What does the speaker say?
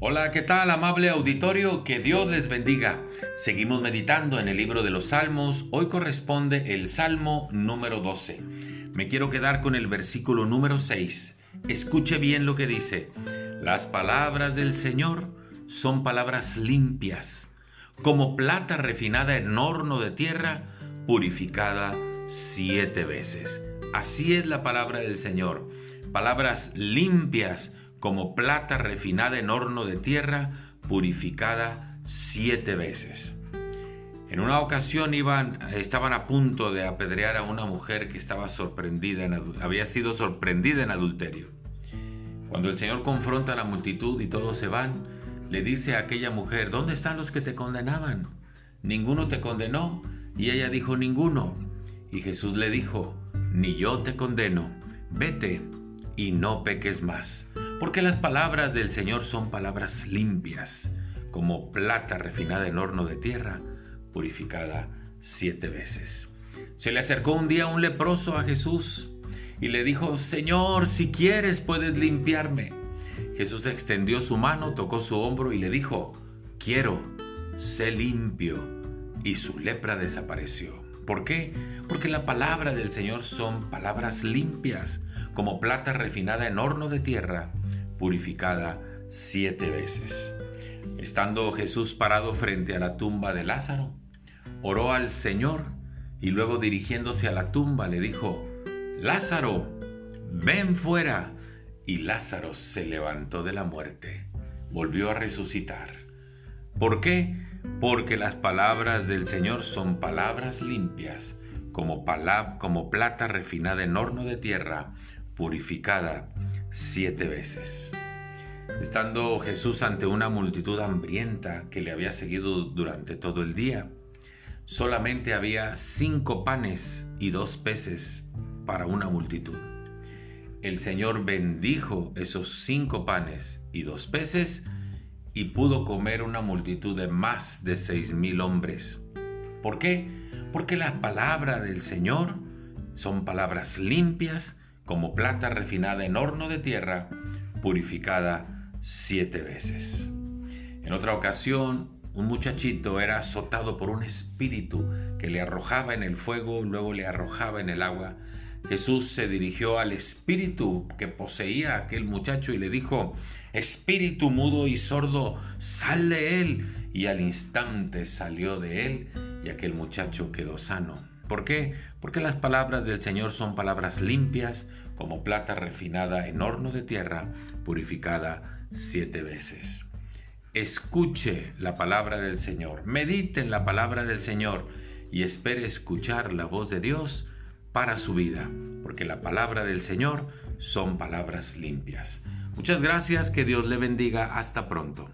Hola, ¿qué tal amable auditorio? Que Dios les bendiga. Seguimos meditando en el libro de los Salmos. Hoy corresponde el Salmo número 12. Me quiero quedar con el versículo número 6. Escuche bien lo que dice. Las palabras del Señor son palabras limpias, como plata refinada en horno de tierra, purificada siete veces. Así es la palabra del Señor. Palabras limpias, como plata refinada en horno de tierra, purificada siete veces. En una ocasión iban, estaban a punto de apedrear a una mujer que estaba sorprendida, había sido sorprendida en adulterio. Cuando el Señor confronta a la multitud y todos se van, le dice a aquella mujer, ¿dónde están los que te condenaban? Ninguno te condenó. Y ella dijo, ninguno. Y Jesús le dijo, ni yo te condeno, vete y no peques más porque las palabras del Señor son palabras limpias, como plata refinada en horno de tierra, purificada siete veces. Se le acercó un día un leproso a Jesús y le dijo, Señor, si quieres puedes limpiarme. Jesús extendió su mano, tocó su hombro y le dijo, quiero, sé limpio. Y su lepra desapareció. ¿Por qué? Porque la palabra del Señor son palabras limpias, como plata refinada en horno de tierra, purificada siete veces. Estando Jesús parado frente a la tumba de Lázaro, oró al Señor y luego dirigiéndose a la tumba le dijo, Lázaro, ven fuera. Y Lázaro se levantó de la muerte, volvió a resucitar. ¿Por qué? Porque las palabras del Señor son palabras limpias, como, como plata refinada en horno de tierra, purificada siete veces. Estando Jesús ante una multitud hambrienta que le había seguido durante todo el día, solamente había cinco panes y dos peces para una multitud. El Señor bendijo esos cinco panes y dos peces y pudo comer una multitud de más de seis mil hombres. ¿Por qué? Porque la palabra del Señor son palabras limpias, como plata refinada en horno de tierra, purificada siete veces. En otra ocasión, un muchachito era azotado por un espíritu que le arrojaba en el fuego, luego le arrojaba en el agua. Jesús se dirigió al espíritu que poseía aquel muchacho y le dijo, Espíritu mudo y sordo, sal de él. Y al instante salió de él y aquel muchacho quedó sano. ¿Por qué? Porque las palabras del Señor son palabras limpias, como plata refinada en horno de tierra, purificada siete veces. Escuche la palabra del Señor, medite en la palabra del Señor y espere escuchar la voz de Dios para su vida, porque la palabra del Señor son palabras limpias. Muchas gracias, que Dios le bendiga, hasta pronto.